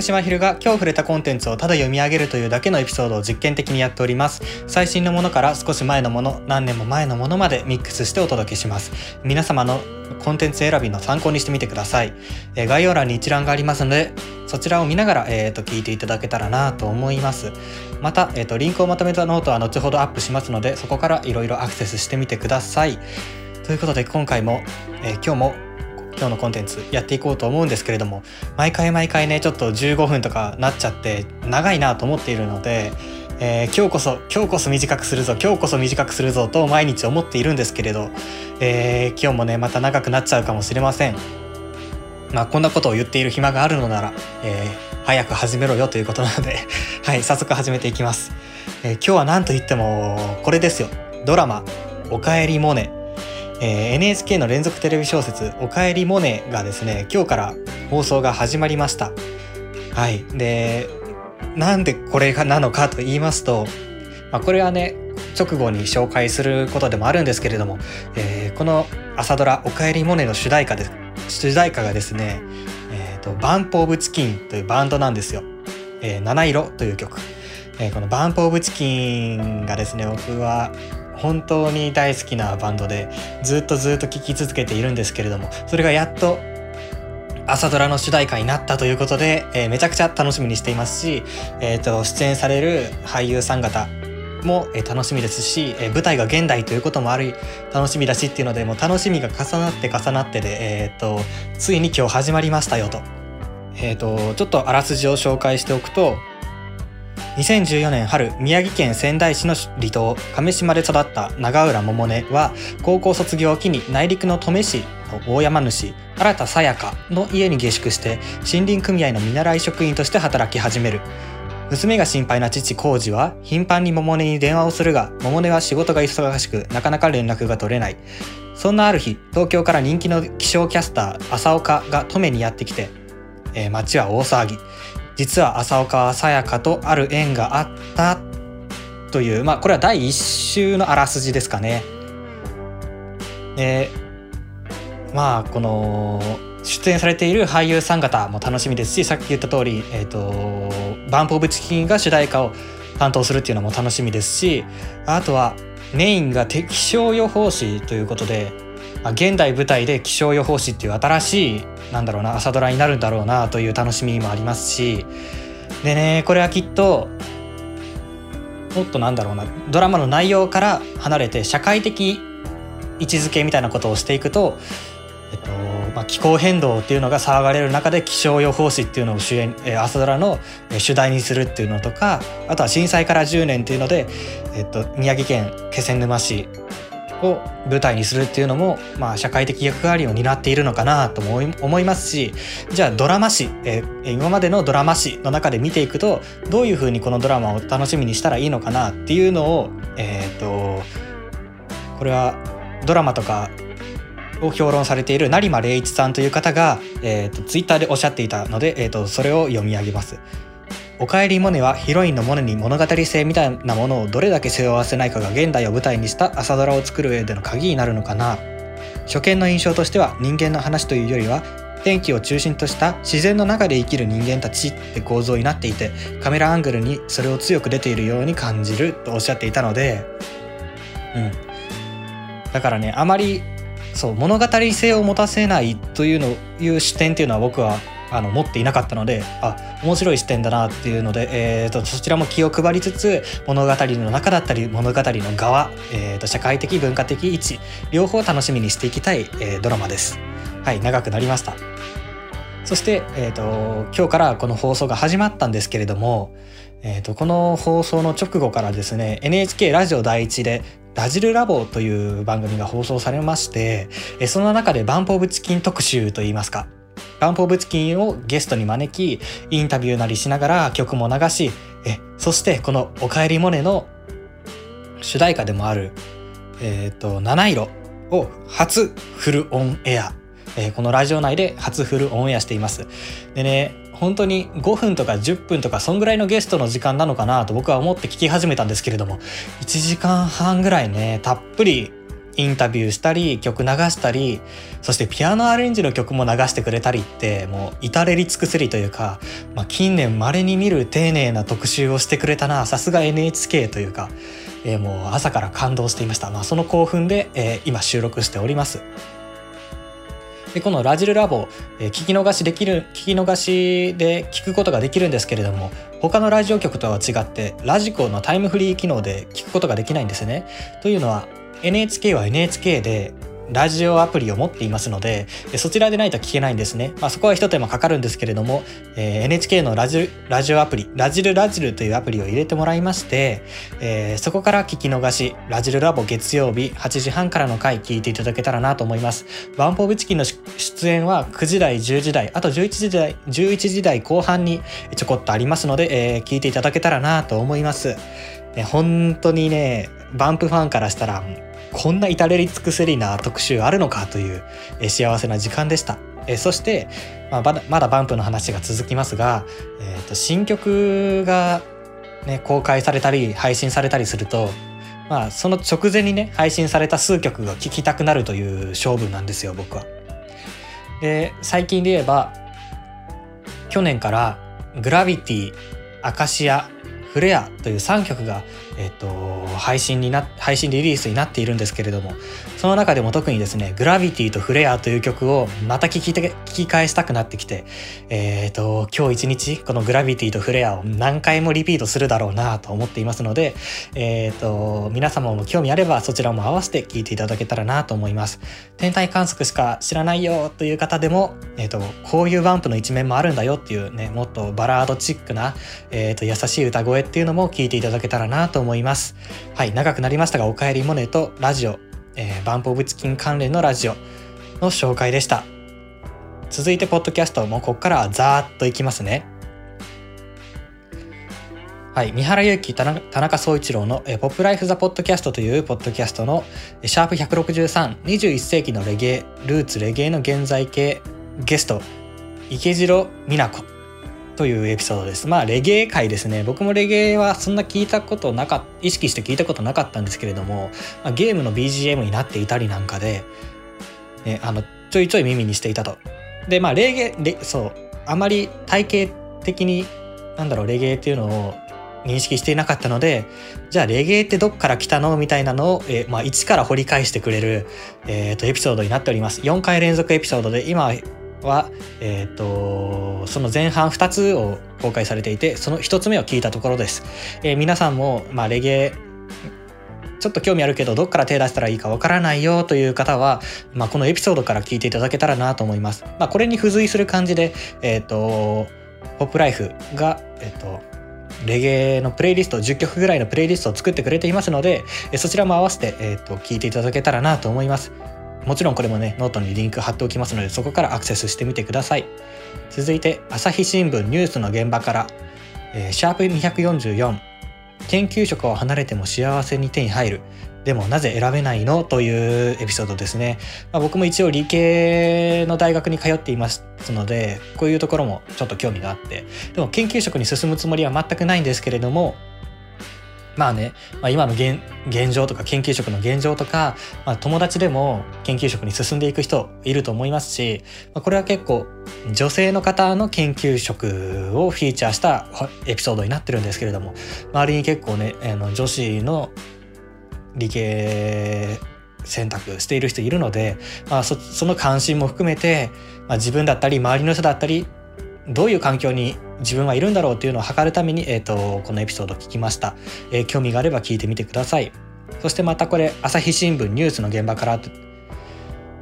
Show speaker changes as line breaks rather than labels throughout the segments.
私はひるが今日触れたコンテンツをただ読み上げるというだけのエピソードを実験的にやっております。最新のものから少し前のもの何年も前のものまでミックスしてお届けします。皆様のコンテンツ選びの参考にしてみてください、えー、概要欄に一覧がありますのでそちらを見ながら、えーと、聞いていただけたらなと思います。また、えーと、リンクをまとめたノートは後ほどアップしますのでそこからいろいろアクセスしてみてください。ということで今回も、えー、今日も今日のコンテンツやっていこうと思うんですけれども毎回毎回ねちょっと15分とかなっちゃって長いなと思っているので、えー、今日こそ今日こそ短くするぞ今日こそ短くするぞと毎日思っているんですけれど、えー、今日もねまた長くなっちゃうかもしれません。まあこんなことを言っている暇があるのなら、えー、早く始めろよということなので はい早速始めていきます。え今日は何と言ってもこれですよドラマ「おかえりモネ」えー、NHK の連続テレビ小説「おかえりモネ」がですね今日から放送が始まりました。はい。でなんでこれがなのかと言いますと、まあ、これはね直後に紹介することでもあるんですけれども、えー、この朝ドラ「おかえりモネ」の主題歌です主題歌がですね、えーと、バンプ・オブ・チキンというバンドなんですよ。えー、七色という曲、えー、このバンプ・オブ・チキンがですね僕は本当に大好きなバンドでずっとずっと聴き続けているんですけれどもそれがやっと朝ドラの主題歌になったということで、えー、めちゃくちゃ楽しみにしていますし、えーと、出演される俳優さん方も、え、楽しみですし、え、舞台が現代ということもあり楽しみだしっていうのでもう楽しみが重なって重なってで、えーと、ついに今日始まりましたよと,、えーとちょっとあらすじを紹介しておくと2014年春宮城県仙台市の離島亀島で育った長浦百音は高校卒業を機に内陸の登米市の大山主新田さやかの家に下宿して森林組合の見習い職員として働き始める娘が心配な父浩二は頻繁に百音に電話をするが百音は仕事が忙しくなかなか連絡が取れないそんなある日東京から人気の気象キャスター浅岡が登米にやってきて、えー、街は大騒ぎ実は浅岡さやかとある縁があったというまあこれは第1週のあらすじですかね。でまあこの出演されている俳優さん方も楽しみですしさっき言った通り、えーと、バンプ・オブ・チキンが主題歌を担当するっていうのも楽しみですしあとはメインが気象予報士ということで、現代舞台で気象予報士っていう新しいなんだろうな朝ドラになるんだろうなという楽しみもありますし。でねこれはきっともっとなんだろうなドラマの内容から離れて社会的位置づけみたいなことをしていくと、えっとまあ、気候変動っていうのが騒がれる中で気象予報士っていうのを主演、朝ドラの主題にするっていうのとかあとは震災から10年っていうので、えっと、宮城県気仙沼市を舞台にするっていうのも、まあ、社会的役割を担っているのかなとも思いますしじゃあドラマ史、え今までのドラマ史の中で見ていくとどういうふうにこのドラマを楽しみにしたらいいのかなっていうのをえ、ー、とこれはドラマとかを評論されている成間礼一さんという方が、えーと、ツイッターでおっしゃっていたので、えーとそれを読み上げます。おかえりモネはヒロインのモネに物語性みたいなものをどれだけ背負わせないかが現代を舞台にした朝ドラを作る上での鍵になるのかな。初見の印象としては人間の話というよりは天気を中心とした自然の中で生きる人間たちって構造になっていてカメラアングルにそれを強く出ているように感じるとおっしゃっていたのでうん。だからねあまりそう物語性を持たせないというのいう視点っていうのは僕はあの持っていなかったのであ面白い視点だなっていうので、えーと、そちらも気を配りつつ物語の中だったり物語の側、えーと、社会的文化的位置両方楽しみにしていきたい、えー、ドラマです。はい長くなりましたそして、えーと、今日からこの放送が始まったんですけれども、えー、とこの放送の直後からですね NHK ラジオ第一でラジルラボという番組が放送されまして、その中でバンプオブチキン特集といいますか、ランプオブチキンをゲストに招き、インタビューなりしながら曲も流し、え、そしてこのおかえりモネの主題歌でもある、えっ、ー、と、七色を初フルオンエア。えー、このラジオ内で初フルオンエアしています。でね、本当に5分とか10分とかそんぐらいのゲストの時間なのかなと僕は思って聞き始めたんですけれども1時間半ぐらいねたっぷりインタビューしたり曲流したりそしてピアノアレンジの曲も流してくれたりってもう至れり尽くせりというか、まあ、近年稀に見る丁寧な特集をしてくれたなさすが NHK というか、えー、もう朝から感動していました、まあ、その興奮で、えー、今収録しております。でこのラジルラボ、えー、聞き逃しできる聞き逃しで聞くことができるんですけれども他のラジオ局とは違ってラジコのタイムフリー機能で聞くことができないんですね。というのは NHK は NHK でラジオアプリを持っていますのでそちらでないと聞けないんですね、まあ、そこは一手間かかるんですけれども、えー、NHK のラジラジオアプリラジルラジルというアプリを入れてもらいまして、えー、そこから聞き逃しラジルラボ月曜日8時半からの回聞いていただけたらなと思います。バンポーブチキンの出演は9時台10時台あと11時台11時台後半にちょこっとありますので、えー、聞いていただけたらなと思います、ね、本当にねバンプファンからしたらこんな至れり尽くせりな特集あるのかという、え幸せな時間でした。えそして、まあ、まだまだバンプの話が続きますが、えー、と新曲が、ね、公開されたり配信されたりすると、まあ、その直前にね配信された数曲が聴きたくなるという勝負なんですよ僕は。で最近で言えば去年から「グラビティ」「アカシア」「フレア」という3曲がえっと、配信にな配信リリースになっているんですけれどもその中でも特にですね「グラビティとフレア」という曲をまた聴き聞き返したくなってきて、えっと今日一日この「グラビティとフレア」を何回もリピートするだろうなと思っていますので、えっと皆様も興味あればそちらも合わせて聴いていただけたらなと思います。天体観測しか知らないよという方でも、えっとこういうバンプの一面もあるんだよっていうねもっとバラードチックな、えっと優しい歌声っていうのも聴いていただけたらなと思います。はい、長くなりましたが、おかえりモネとラジオ、えー、バンプオブチキン関連のラジオの紹介でした。続いて、ポッドキャストもここからはザーッといきますね。はい、三原祐希田中総一郎の、えポップライフザポッドキャストというポッドキャストのシャープ163、21世紀のレゲエ、ルーツレゲエの現在形ゲスト、池次美奈子というエピソードです。まあレゲエ界ですね。僕もレゲエはそんな聞いたことなかった、意識して聞いたことなかったんですけれども、まあ、ゲームの BGM になっていたりなんかで、ね、あの、ちょいちょい耳にしていたと。で、まあレゲエ、そう、あまり体系的に、なんだろう、レゲエっていうのを認識していなかったので、じゃあレゲエってどっから来たの？みたいなのを、えー、まあ、一から掘り返してくれる、えー、とエピソードになっております。4回連続エピソードで、今は、えーと、その前半2つを公開されていてその1つ目を聞いたところです、えー、皆さんも、まあ、レゲエちょっと興味あるけどどっから手出したらいいかわからないよという方は、まあ、このエピソードから聞いていただけたらなと思います、まあ、これに付随する感じでえ、ー、とポップライフがえ、ー、とレゲエのプレイリスト10曲ぐらいのプレイリストを作ってくれていますのでそちらも合わせて、えーと聞いていただけたらなと思います。もちろんこれもね、ノートにリンク貼っておきますので、そこからアクセスしてみてください。続いて、朝日新聞ニュースの現場から、えー、シャープ244、研究職を離れても幸せに手に入る。でもなぜ選べないの？というエピソードですね。まあ、僕も一応理系の大学に通っていますので、こういうところもちょっと興味があって、でも研究職に進むつもりは全くないんですけれども、まあね、まあ、今の現状とか研究職の現状とか、まあ、友達でも研究職に進んでいく人いると思いますし、まあ、これは結構女性の方の研究職をフィーチャーしたエピソードになってるんですけれども周りに結構ねあの女子の理系選択している人いるので、まあそ、その関心も含めて、まあ、自分だったり周りの人だったりどういう環境に自分はいるんだろうというのを測るために、えーと、このエピソードを聞きました、えー、興味があれば聞いてみてください。そしてまたこれ朝日新聞ニュースの現場から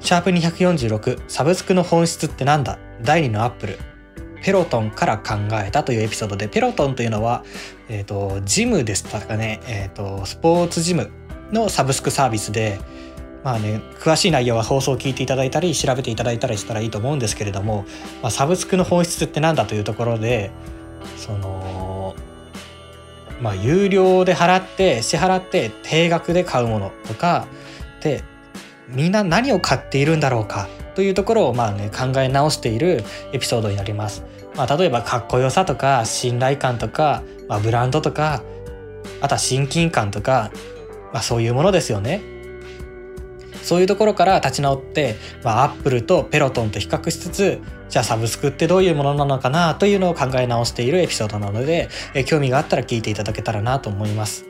シャープ246サブスクの本質ってなんだ？第2のアップル。ペロトンから考えたというエピソードでペロトンというのは、えーと、ジムですかね、えーとスポーツジムのサブスクサービスでまあね、詳しい内容は放送を聞いていただいたり調べていただいたりしたらいいと思うんですけれども、まあ、サブスクの本質って何だというところでそのまあ有料で払って支払って定額で買うものとかでみんな何を買っているんだろうかというところをまあね考え直しているエピソードになります。まあ、例えばかっこよさとか信頼感とか、まあ、ブランドとかあとは親近感とか、まあ、そういうものですよね。そういうところから立ち直って、まあ、アップルとペロトンと比較しつつじゃあサブスクってどういうものなのかなというのを考え直しているエピソードなので、え興味があったら聞いていただけたらなと思います。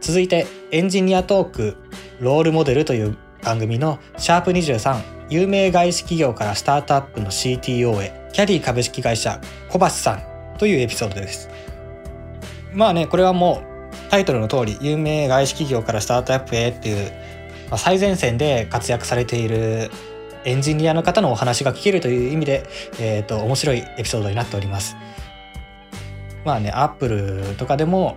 続いてエンジニアトークロールモデルという番組のシャープ23有名外資企業からスタートアップの CTO へキャディ株式会社小橋さんというエピソードです。まあねこれはもうタイトルの通り有名外資企業からスタートアップへっていう、最前線で活躍されているエンジニアの方のお話が聞けるという意味で、えーと、面白いエピソードになっております。まあねアップルとかでも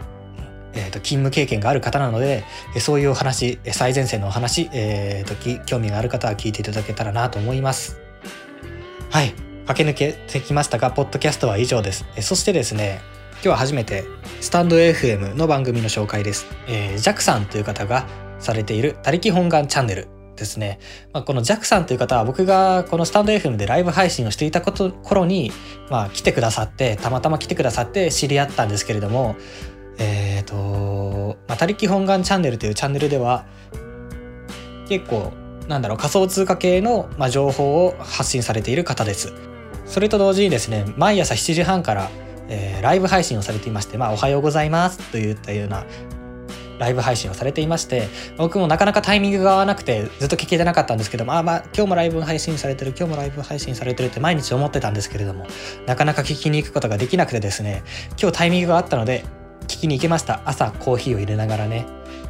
えーと、勤務経験がある方なのでそういうお話最前線のお話、えーと、興味がある方は聞いていただけたらなと思います。はい。駆け抜けてきましたがポッドキャストは以上です。そしてですね今日は初めてスタンド FM の番組の紹介です、えー、ジャクさんという方がされている他力本願チャンネルですね、まあ、このジャクさんという方は僕がこのスタンド FM でライブ配信をしていたこと頃に、まあ、来てくださってたまたま来てくださって知り合ったんですけれどもえっ、ー、と、まあ、他力本願チャンネルというチャンネルでは、結構、なんだろう、仮想通貨系の、まあ、情報を発信されている方です。それと同時にですね、毎朝7時半から、えー、ライブ配信をされていまして、まあ、おはようございますといったようなライブ配信をされていまして僕もなかなかタイミングが合わなくてずっと聞けてなかったんですけどもあまあ今日もライブ配信されてる今日もライブ配信されてるって毎日思ってたんですけれどもなかなか聞きに行くことができなくてですね今日タイミングがあったので聞きに行けました。朝コーヒーを入れながらね。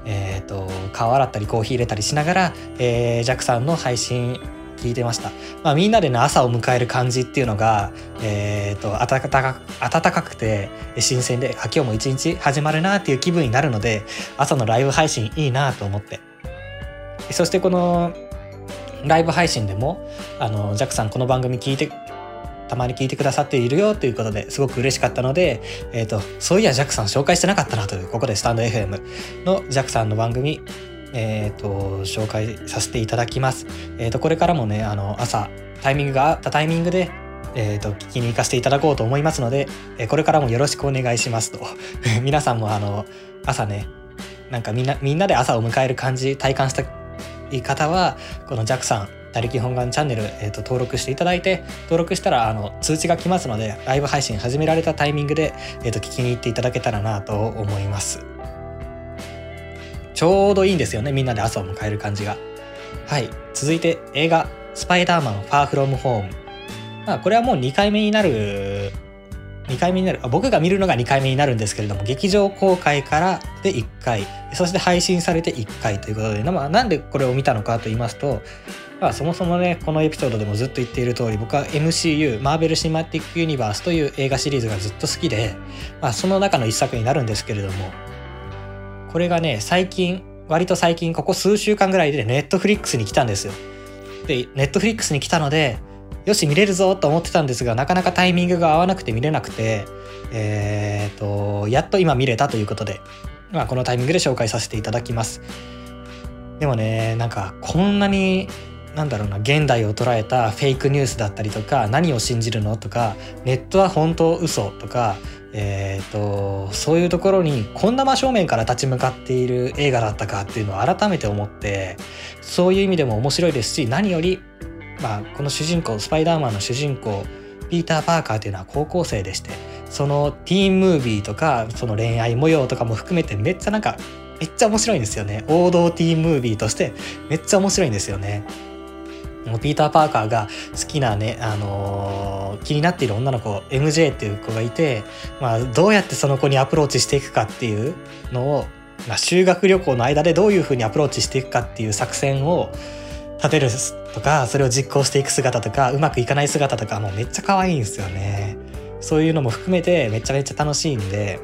えっ、ー、と顔洗ったりコーヒー入れたりしながら、えー、ジャックさんの配信聞いてました、まあ、みんなでね朝を迎える感じっていうのが、えーと、暖か暖かくて新鮮であ今日も一日始まるなっていう気分になるので朝のライブ配信いいなと思って。そしてこのライブ配信でもあのジャックさんこの番組聞いてたまに聞いてくださっているよということですごく嬉しかったので、えーと、そういやジャックさん紹介してなかったなというここでスタンド FM のジャックさんの番組えーと、紹介させていただきます。えーと、これからもねあの朝タイミングがあったタイミングで、えーと、聞きに行かせていただこうと思いますので、えー、これからもよろしくお願いしますと 皆さんもあの朝ねなんかみんなみんなで朝を迎える感じ体感したい方はこのジャックさん他力本願チャンネル、えーと、登録していただいて登録したらあの通知が来ますのでライブ配信始められたタイミングで、えーと、聞きに行っていただけたらなと思いますちょうどいいんですよね。みんなで朝を迎える感じが。はい。続いて映画「スパイダーマンファーフロムホーム」まあこれはもう2回目になる2回目になる僕が見るのが2回目になるんですけれども劇場公開からで1回。そして配信されて1回ということで、まあ、なんでこれを見たのかと言いますと、まあ、そもそもねこのエピソードでもずっと言っている通り僕は MCU マーベル・シマティック・ユニバースという映画シリーズがずっと好きで、まあ、その中の一作になるんですけれどもこれがね最近割と最近ここ数週間ぐらいでネットフリックスに来たんですよ。でネットフリックスに来たのでよし見れるぞと思ってたんですがなかなかタイミングが合わなくて見れなくてえっ、とやっと今見れたということで、まあ、このタイミングで紹介させていただきます。でもねなんかこんなになんだろうな現代を捉えたフェイクニュースだったりとか何を信じるのとかネットは本当嘘とかえーと、そういうところにこんな真正面から立ち向かっている映画だったかっていうのを改めて思ってそういう意味でも面白いですし何よりまあ、この主人公スパイダーマンの主人公ピーター・パーカーというのは高校生でしてそのティーンムービーとかその恋愛模様とかも含めてめっちゃなんかめっちゃ面白いんですよね。王道ティーンムービーとしてめっちゃ面白いんですよね。ピーター・パーカーが好きなね、あのー、気になっている女の子 MJ っていう子がいて、まあ、どうやってその子にアプローチしていくかっていうのを、まあ、修学旅行の間でどういうふうにアプローチしていくかっていう作戦を立てるとかそれを実行していく姿とかうまくいかない姿とかもうめっちゃ可愛いんですよね。そういうのも含めてめちゃめちゃ楽しいんで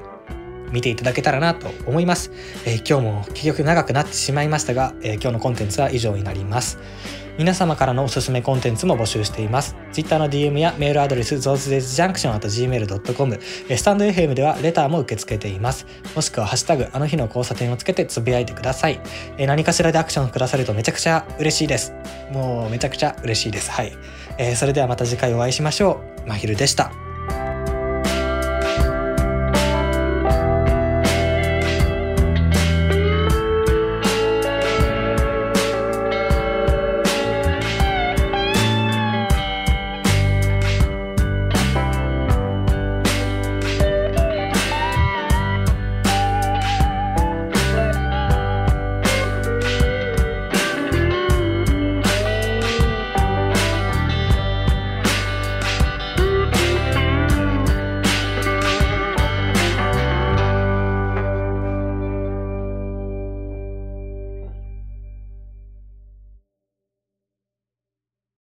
見ていただけたらなと思います、えー、今日も結局長くなってしまいましたが、えー、今日のコンテンツは以上になります。皆様からのおすすめコンテンツも募集しています。Twitter の DM やメールアドレスゾーズデジジャンクションあと gmail.com スタンド FM ではレターも受け付けています。もしくはハッシュタグあの日の交差点をつけてつぶやいてください。え何かしらでアクションくださるとめちゃくちゃ嬉しいです。もうめちゃくちゃ嬉しいです。はい。えー、それではまた次回お会いしましょう。まひるでした。